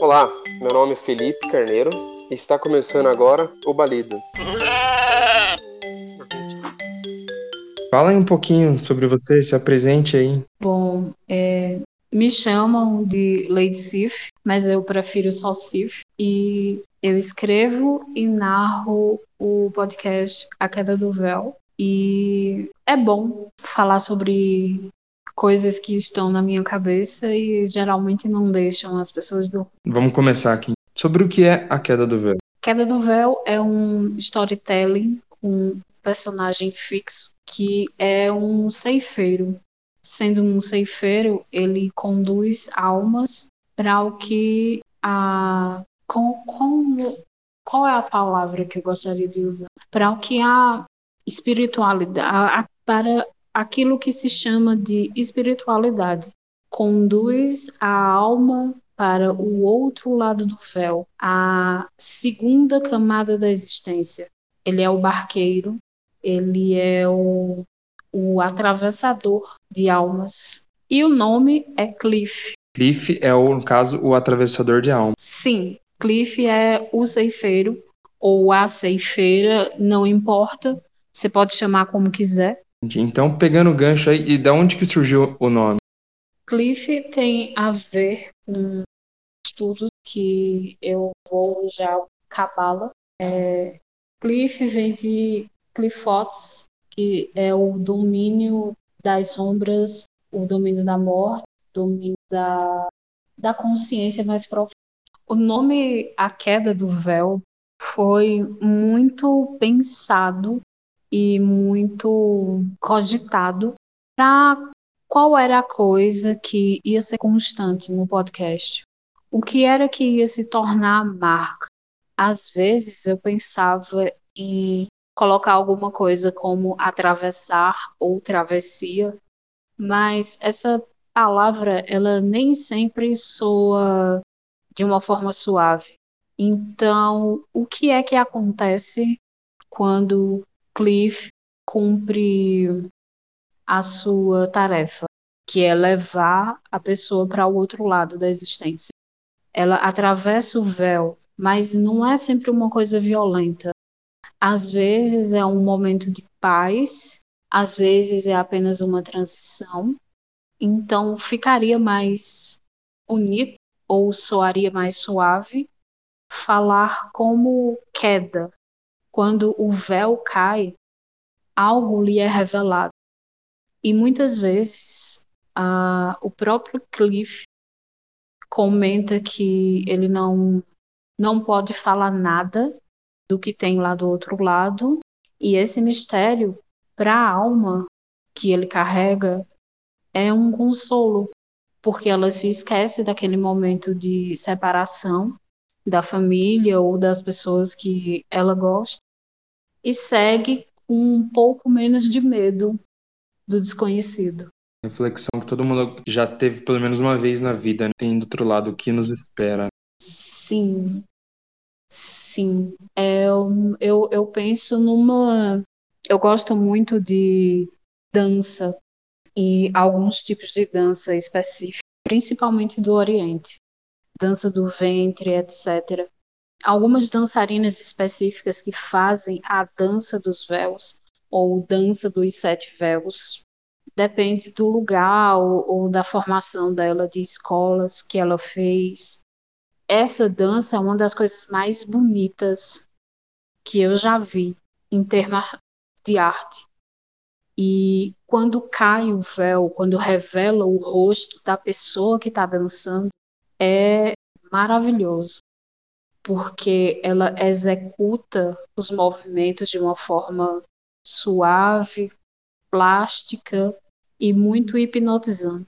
Olá, meu nome é Felipe Carneiro e está começando agora o Balido. Fala aí um pouquinho sobre você, se apresente aí. Bom, é, me chamam de Lady Sif, mas eu prefiro só Sif. E eu escrevo e narro o podcast A Queda do Véu. E é bom falar sobre coisas que estão na minha cabeça e geralmente não deixam as pessoas dormir. Vamos começar aqui. Sobre o que é A Queda do Véu? Queda do Véu é um storytelling com um personagem fixo que é um ceifeiro. Sendo um ceifeiro, ele conduz almas para o que a com, com, qual é a palavra que eu gostaria de usar? Para o que a espiritualidade, a, a, para aquilo que se chama de espiritualidade. Conduz a alma para o outro lado do véu, a segunda camada da existência. Ele é o barqueiro, ele é o, o atravessador de almas. E o nome é Cliff. Cliff é, o, no caso, o atravessador de almas. Sim, Cliff é o ceifeiro ou a ceifeira, não importa. Você pode chamar como quiser. Então, pegando o gancho aí, e da onde que surgiu o nome? Cliff tem a ver com estudos que eu vou já cabala. É, Cliff vem de Clifotes, que é o domínio das sombras, o domínio da morte, o domínio da, da consciência mais profunda. O nome A Queda do Véu foi muito pensado e muito cogitado para qual era a coisa que ia ser constante no podcast. O que era que ia se tornar marca? Às vezes eu pensava em colocar alguma coisa como atravessar ou travessia, mas essa palavra ela nem sempre soa de uma forma suave. Então, o que é que acontece quando Cliff cumpre a sua tarefa, que é levar a pessoa para o outro lado da existência. Ela atravessa o véu, mas não é sempre uma coisa violenta. Às vezes é um momento de paz, às vezes é apenas uma transição. Então ficaria mais bonito ou soaria mais suave falar como queda, quando o véu cai, algo lhe é revelado. E muitas vezes o próprio Cliff comenta que ele não, não pode falar nada do que tem lá do outro lado, e esse mistério, para a alma que ele carrega, é um consolo, porque ela se esquece daquele momento de separação da família ou das pessoas que ela gosta e segue com um pouco menos de medo do desconhecido. Reflexão que todo mundo já teve pelo menos uma vez na vida, né? tem do outro lado o que nos espera. Sim, sim. É, eu, eu penso numa. Eu gosto muito de dança e alguns tipos de dança específicos, principalmente do Oriente dança do ventre, etc. Algumas dançarinas específicas que fazem a dança dos véus ou dança dos sete véus. Depende do lugar ou, ou da formação dela, de escolas que ela fez. Essa dança é uma das coisas mais bonitas que eu já vi em termos de arte. E quando cai o véu, quando revela o rosto da pessoa que está dançando, é maravilhoso, porque ela executa os movimentos de uma forma suave, plástica e muito hipnotizante.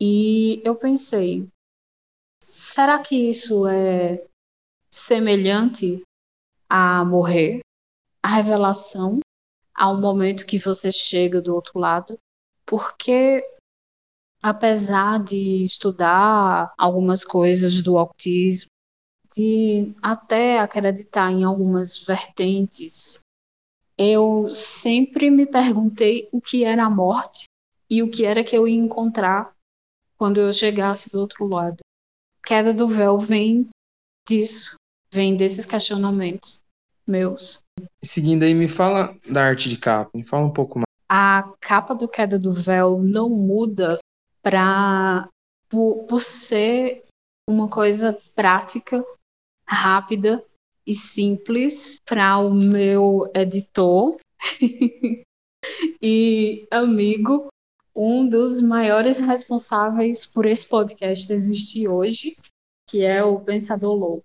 E eu pensei, será que isso é semelhante a morrer? A revelação ao momento que você chega do outro lado? Porque apesar de estudar algumas coisas do autismo, de até acreditar em algumas vertentes, eu sempre me perguntei o que era a morte e o que era que eu ia encontrar quando eu chegasse do outro lado. Queda do Véu vem disso, vem desses questionamentos meus. Seguindo aí, me fala da arte de capa, me fala um pouco mais. A capa do Queda do Véu não muda para por, por ser uma coisa prática, rápida e simples para o meu editor e amigo, um dos maiores responsáveis por esse podcast existir hoje, que é o Pensador Louco.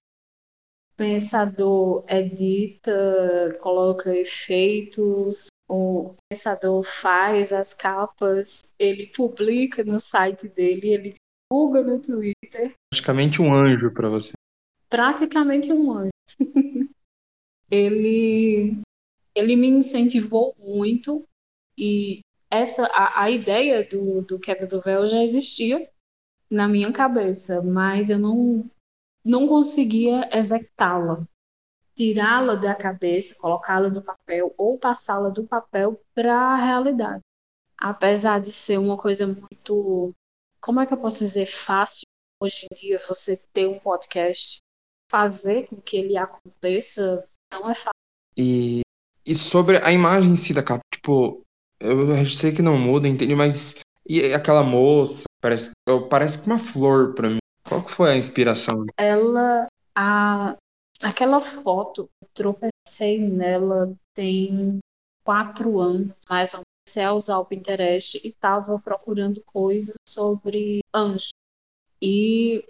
Pensador edita, coloca efeitos, o Pensador faz as capas, ele publica no site dele, ele divulga no Twitter. Praticamente um anjo para você. Praticamente um anjo. ele, ele me incentivou muito e essa a, a ideia do, do Queda do Véu já existia na minha cabeça, mas eu não, não conseguia executá-la. Tirá-la da cabeça, colocá-la no papel ou passá-la do papel para a realidade. Apesar de ser uma coisa muito. Como é que eu posso dizer? Fácil hoje em dia você ter um podcast, fazer com que ele aconteça, não é fácil. E, e sobre a imagem em si da capa, tipo, eu sei que não muda, entende? Mas e aquela moça? Parece, parece que uma flor para mim. Qual que foi a inspiração? Ela, a, aquela foto, tropecei nela tem quatro anos, mais ou menos. Comecei usar o Pinterest e estava procurando coisas sobre anjos. E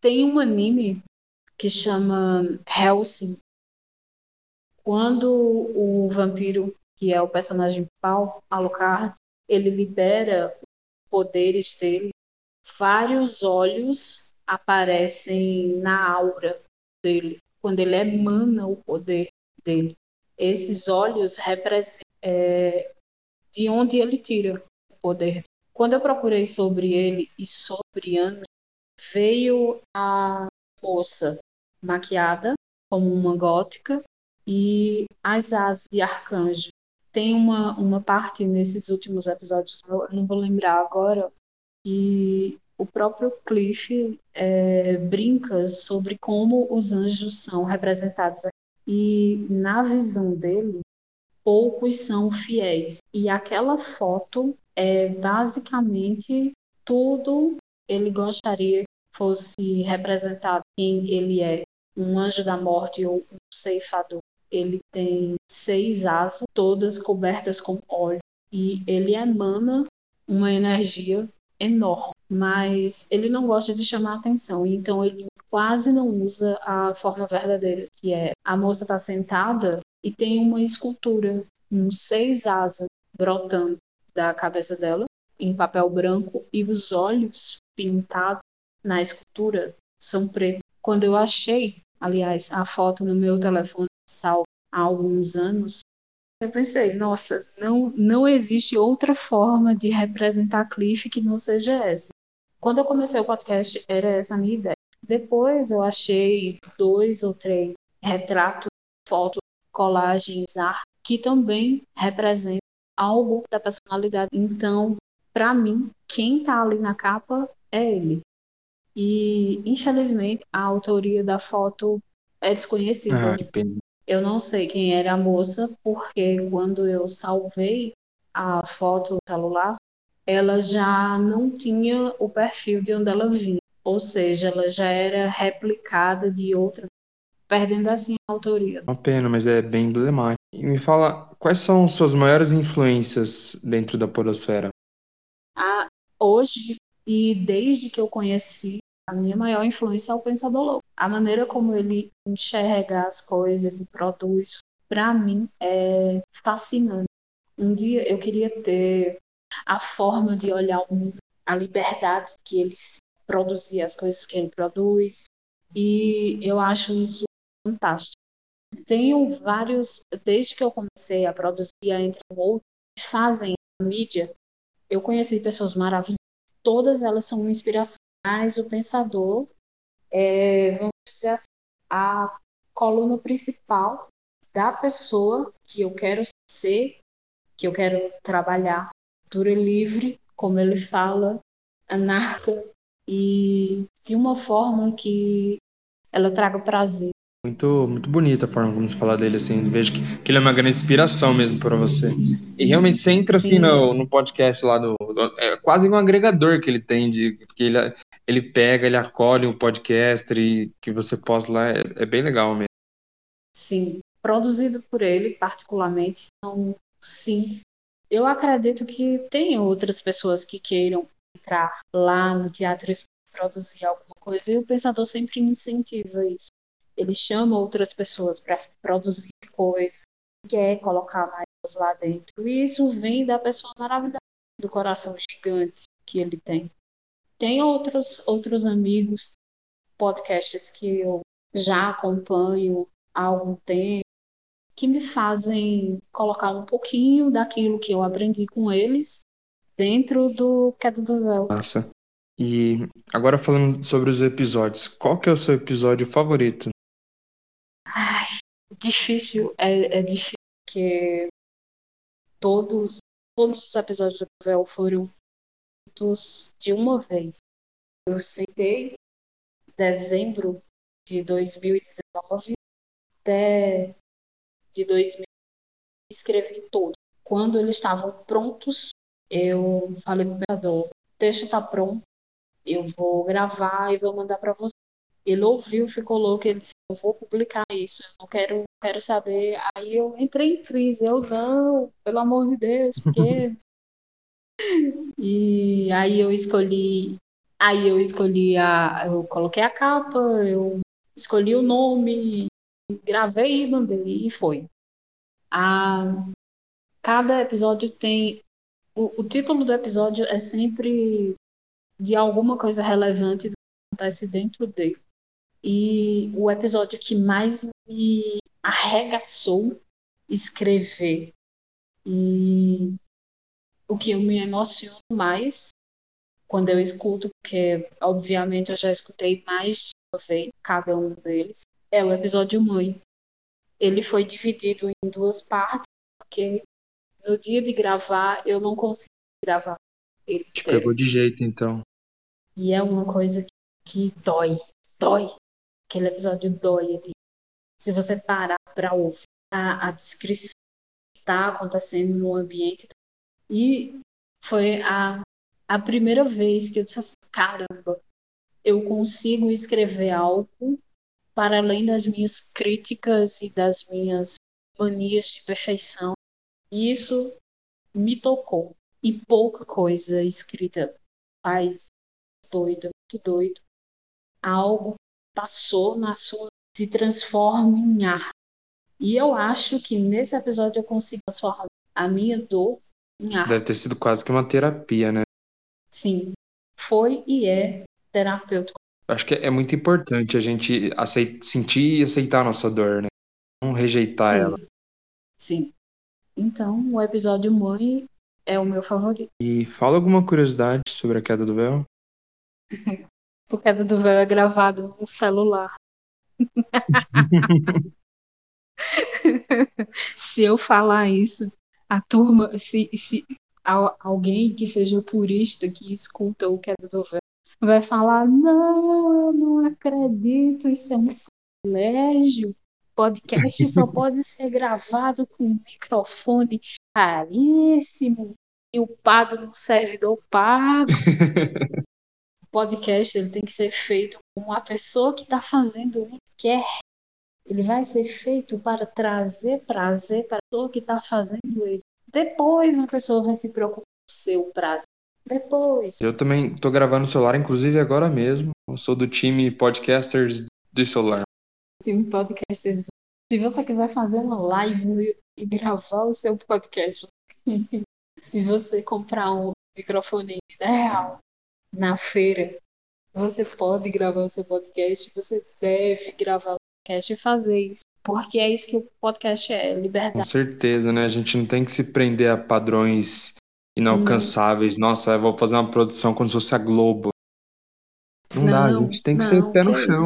tem um anime que chama Helsing. Quando o vampiro que é o personagem principal, Alucard, ele libera os poderes dele. Vários olhos aparecem na aura dele, quando ele emana o poder dele. Esses olhos representam é, de onde ele tira o poder. Quando eu procurei sobre ele e sobre Ana, veio a moça maquiada como uma gótica e as asas de arcanjo tem uma, uma parte nesses últimos episódios, eu não vou lembrar agora, que o próprio Cliff é, brinca sobre como os anjos são representados. E na visão dele, poucos são fiéis. E aquela foto é basicamente tudo ele gostaria que fosse representado quem ele é, um anjo da morte ou um ceifador. Ele tem seis asas, todas cobertas com óleo, e ele emana uma energia enorme. Mas ele não gosta de chamar atenção, então ele quase não usa a forma verdadeira, que é a moça está sentada e tem uma escultura, um seis asas brotando da cabeça dela em papel branco e os olhos pintados na escultura são pretos. Quando eu achei, aliás, a foto no meu telefone salvo há alguns anos, eu pensei, nossa, não, não existe outra forma de representar Cliff que não seja essa. Quando eu comecei o podcast, era essa a minha ideia. Depois eu achei dois ou três retratos, fotos, colagens, arte, que também representam algo da personalidade. Então, para mim, quem está ali na capa é ele. E, infelizmente, a autoria da foto é desconhecida. Ah, que pena. Eu não sei quem era a moça, porque quando eu salvei a foto no celular, ela já não tinha o perfil de onde ela vinha. Ou seja, ela já era replicada de outra, perdendo assim a autoria. Uma pena, mas é bem emblemático. E me fala, quais são suas maiores influências dentro da podosfera? Ah, hoje, e desde que eu conheci a minha maior influência é o Pensador Louco. A maneira como ele enxerga as coisas e produz, para mim, é fascinante. Um dia eu queria ter a forma de olhar o mundo, a liberdade que ele produzir as coisas que ele produz, e eu acho isso fantástico. Tenho vários, desde que eu comecei a produzir, entre outros, fazem mídia, eu conheci pessoas maravilhosas, todas elas são mas o pensador é, vamos dizer assim, a coluna principal da pessoa que eu quero ser, que eu quero trabalhar. Cultura livre, como ele fala, anarca e de uma forma que ela traga prazer. Muito, muito bonita a forma como você fala dele, assim. Vejo que, que ele é uma grande inspiração mesmo para você. E realmente você entra assim no, no podcast lá do, do, É quase um agregador que ele tem, de, porque ele, ele pega, ele acolhe o podcast e que você posta lá, é, é bem legal mesmo. Sim, produzido por ele, particularmente, são sim. Eu acredito que tem outras pessoas que queiram entrar lá no teatro e produzir alguma coisa, e o pensador sempre incentiva isso ele chama outras pessoas para produzir coisas, quer colocar mais lá dentro. E isso vem da pessoa maravilhosa, do coração gigante que ele tem. Tem outros, outros amigos, podcasts que eu já acompanho há algum tempo, que me fazem colocar um pouquinho daquilo que eu aprendi com eles dentro do Queda do Véu. Massa. E agora falando sobre os episódios, qual que é o seu episódio favorito? difícil, é, é difícil porque todos, todos os episódios do Véu foram feitos de uma vez. Eu sentei dezembro de 2019 até de 2000 escrevi todos. Quando eles estavam prontos, eu falei pro pensador, o texto tá pronto, eu vou gravar e vou mandar para você. Ele ouviu, ficou louco, ele disse, eu vou publicar isso, eu não quero, quero saber. Aí eu entrei em crise, eu não, pelo amor de Deus, porque. e aí eu escolhi. Aí eu escolhi a. Eu coloquei a capa, eu escolhi o nome, gravei e mandei, e foi. A, cada episódio tem. O, o título do episódio é sempre de alguma coisa relevante que acontece dentro dele. E o episódio que mais me arregaçou escrever e o que eu me emociono mais quando eu escuto, porque obviamente eu já escutei mais de uma vez cada um deles, é o episódio Mãe. Ele foi dividido em duas partes, porque no dia de gravar eu não consegui gravar ele. Te pegou de jeito então. E é uma coisa que, que dói, dói, aquele episódio dói ali. Se você parar para ouvir a, a descrição que está acontecendo no ambiente. E foi a, a primeira vez que eu disse assim, caramba, eu consigo escrever algo para além das minhas críticas e das minhas manias de perfeição. Isso me tocou. E pouca coisa escrita faz doido, muito doido. Algo passou na sua se transforma em ar. E eu acho que nesse episódio eu consigo transformar a minha dor em ar. Deve ter sido quase que uma terapia, né? Sim, foi e é terapêutico. Acho que é muito importante a gente aceit sentir e aceitar a nossa dor, né? Não rejeitar Sim. ela. Sim. Então, o episódio Mãe é o meu favorito. E fala alguma curiosidade sobre a queda do véu? O Queda do Véu é gravado no celular. se eu falar isso, a turma, se, se alguém que seja purista que escuta o Queda do Véu vai falar: não, eu não acredito, isso é um sacrilégio. Podcast só pode ser gravado com um microfone caríssimo e upado num servidor pago. podcast ele tem que ser feito com a pessoa que está fazendo ele quer. Ele vai ser feito para trazer prazer para a pessoa que está fazendo ele. Depois a pessoa vai se preocupar com o seu prazer. Depois. Eu também estou gravando no celular, inclusive agora mesmo. Eu sou do time podcasters do celular. Time podcasters. Se você quiser fazer uma live e gravar o seu podcast, se você comprar um microfone ideal, na feira, você pode gravar o seu podcast, você deve gravar o podcast e fazer isso. Porque é isso que o podcast é, liberdade. Com certeza, né? A gente não tem que se prender a padrões inalcançáveis. Hum. Nossa, eu vou fazer uma produção como se fosse a Globo. Não, não dá, a gente tem que não, ser pé no chão.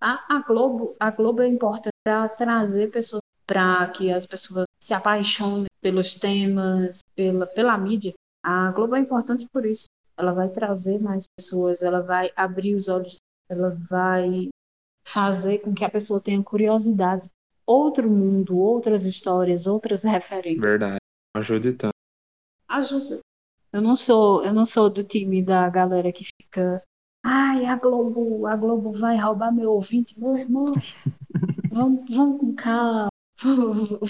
A, a, Globo, a Globo é importante para trazer pessoas, para que as pessoas se apaixonem pelos temas, pela, pela mídia. A Globo é importante por isso ela vai trazer mais pessoas, ela vai abrir os olhos, ela vai fazer com que a pessoa tenha curiosidade. Outro mundo, outras histórias, outras referências. Verdade. Ajuda tanto. Ajuda. Eu não sou, eu não sou do time da galera que fica Ai, a Globo, a Globo vai roubar meu ouvinte, meu irmão. vamos, vamos com calma.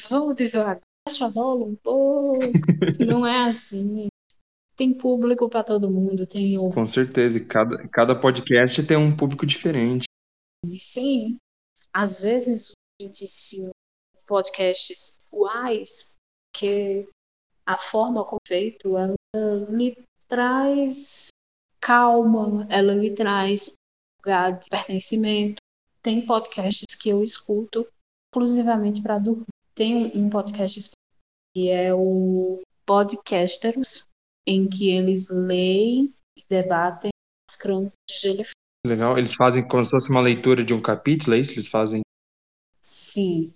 Vamos devagar. Baixa a bola um pouco. Não é assim. Tem público para todo mundo, tem Com certeza, e cada, cada podcast tem um público diferente. Sim, às vezes a gente se podcasts uais, que a forma como é feito, ela lhe traz calma, ela lhe traz lugar de pertencimento. Tem podcasts que eu escuto exclusivamente para dormir. Tem um, podcast que é o Podcasters, em que eles leem e debatem as crônicas de Gelo Legal, eles fazem como se fosse uma leitura de um capítulo, é isso? Eles fazem? Sim,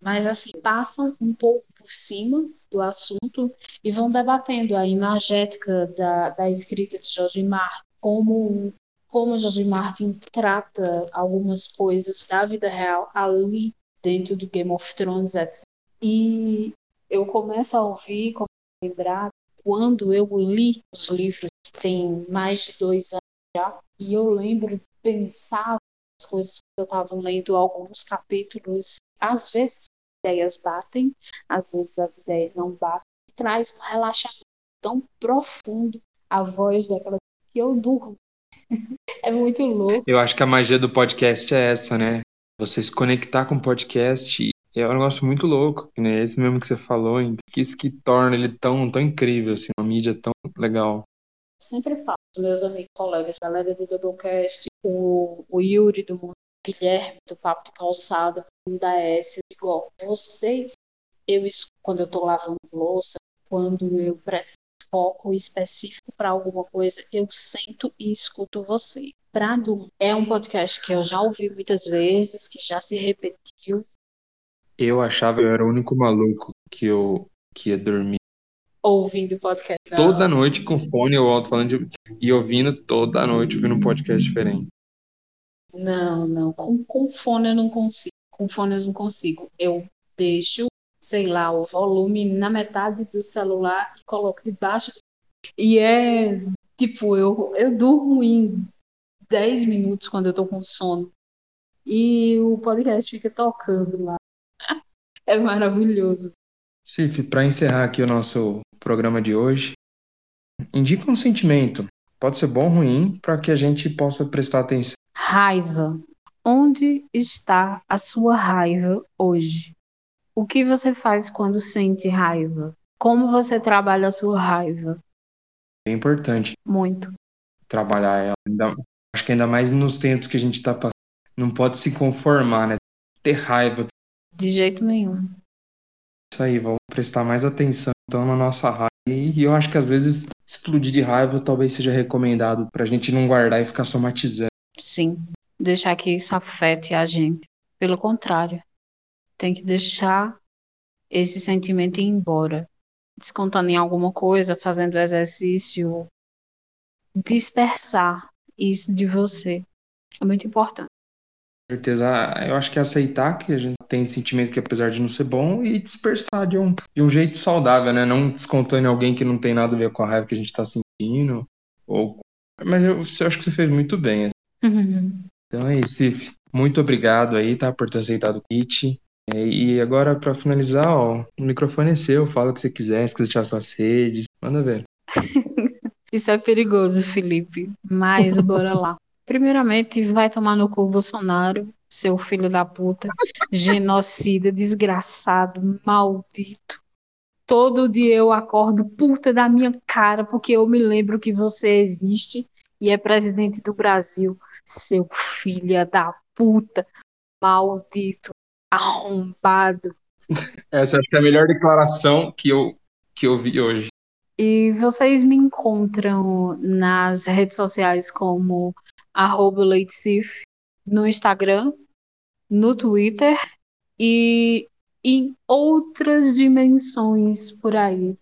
mas assim, passam um pouco por cima do assunto e vão debatendo a imagética da, da escrita de George Martin, como, como George Martin trata algumas coisas da vida real ali dentro do Game of Thrones, etc. E eu começo a ouvir, começo a lembrar, quando eu li os livros, que tem mais de dois anos já, e eu lembro de pensar as coisas que eu estava lendo, alguns capítulos, às vezes ideias batem, às vezes as ideias não batem, e traz um relaxamento tão profundo a voz daquela que eu durmo. é muito louco. Eu acho que a magia do podcast é essa, né? Você se conectar com o podcast é um negócio muito louco, né? Esse mesmo que você falou, que isso que torna ele tão, tão incrível, assim, uma mídia tão legal. Sempre falo, meus amigos, colegas, galera do Doublecast, o, o Yuri do Mundo Guilherme, do Papo de Calçada, da S, eu digo, ó, vocês, eu quando eu tô lavando louça, quando eu preciso foco específico para alguma coisa, eu sento e escuto você. Pra dormir. É um podcast que eu já ouvi muitas vezes, que já se repetiu. Eu achava que eu era o único maluco que eu que ia dormir ouvindo podcast. Toda noite com fone eu alto falando de, e ouvindo toda noite ouvindo um podcast diferente. Não, não. Com, com fone eu não consigo. Com fone eu não consigo. Eu deixo, sei lá, o volume na metade do celular e coloco debaixo. E é tipo, eu, eu durmo em 10 minutos quando eu tô com sono. E o podcast fica tocando lá. É maravilhoso. Cif, para encerrar aqui o nosso programa de hoje, indica um sentimento. Pode ser bom ou ruim, para que a gente possa prestar atenção Raiva. Onde está a sua raiva hoje? O que você faz quando sente raiva? Como você trabalha a sua raiva? É importante. Muito. Trabalhar ela. Ainda, acho que ainda mais nos tempos que a gente está passando. Não pode se conformar, né? Ter raiva. De jeito nenhum. Isso aí, vamos prestar mais atenção então na nossa raiva. E eu acho que às vezes explodir de raiva talvez seja recomendado para a gente não guardar e ficar somatizando. Sim, deixar que isso afete a gente. Pelo contrário, tem que deixar esse sentimento ir embora. Descontando em alguma coisa, fazendo exercício, dispersar isso de você. É muito importante. Com certeza, eu acho que é aceitar que a gente tem sentimento que apesar de não ser bom e dispersar de um, de um jeito saudável, né? Não descontando em alguém que não tem nada a ver com a raiva que a gente está sentindo. Ou... Mas eu, eu acho que você fez muito bem. Então é isso. Muito obrigado aí, tá, por ter aceitado o kit. É, e agora, para finalizar, ó, o microfone é seu, fala o que você quiser, se quiser tirar suas redes, manda ver. Isso é perigoso, Felipe, mas bora lá. Primeiramente, vai tomar no cu Bolsonaro, seu filho da puta, genocida, desgraçado, maldito. Todo dia eu acordo puta da minha cara porque eu me lembro que você existe e é presidente do Brasil seu filho da puta, maldito, arrombado. Essa acho que é a melhor declaração que eu, que eu vi hoje. E vocês me encontram nas redes sociais como arroba no Instagram, no Twitter e em outras dimensões por aí.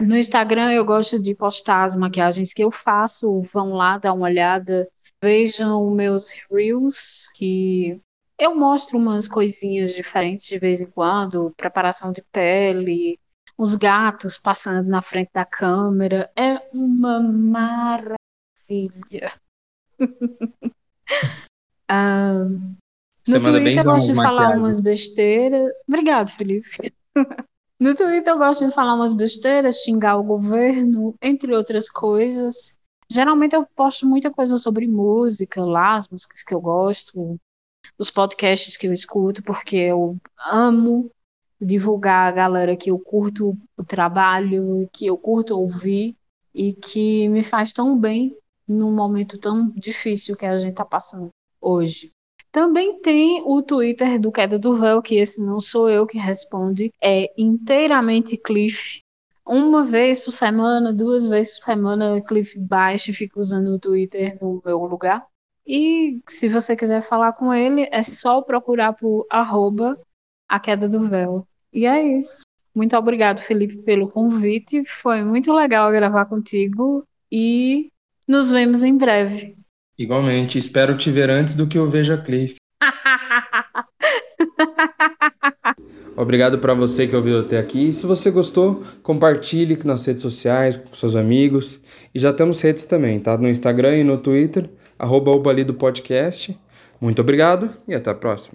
No Instagram eu gosto de postar as maquiagens que eu faço, vão lá dar uma olhada, vejam meus reels que eu mostro umas coisinhas diferentes de vez em quando, preparação de pele, os gatos passando na frente da câmera, é uma maravilha. ah, no Twitter eu gosto de falar umas besteiras. Obrigado, Felipe. No Twitter eu gosto de falar umas besteiras, xingar o governo, entre outras coisas. Geralmente eu posto muita coisa sobre música, lá, as músicas que eu gosto, os podcasts que eu escuto, porque eu amo divulgar a galera que eu curto o trabalho, que eu curto ouvir e que me faz tão bem num momento tão difícil que a gente está passando hoje. Também tem o Twitter do Queda do Véu, que esse não sou eu que responde, é inteiramente Cliff. Uma vez por semana, duas vezes por semana, Cliff baixa e fica usando o Twitter no meu lugar. E se você quiser falar com ele, é só procurar por arroba a queda do véu. E é isso. Muito obrigado, Felipe, pelo convite. Foi muito legal gravar contigo e nos vemos em breve. Igualmente, espero te ver antes do que eu veja Cliff. Obrigado para você que ouviu até aqui. E se você gostou, compartilhe nas redes sociais com seus amigos. E já temos redes também, tá? No Instagram e no Twitter, arroba Podcast. Muito obrigado e até a próxima.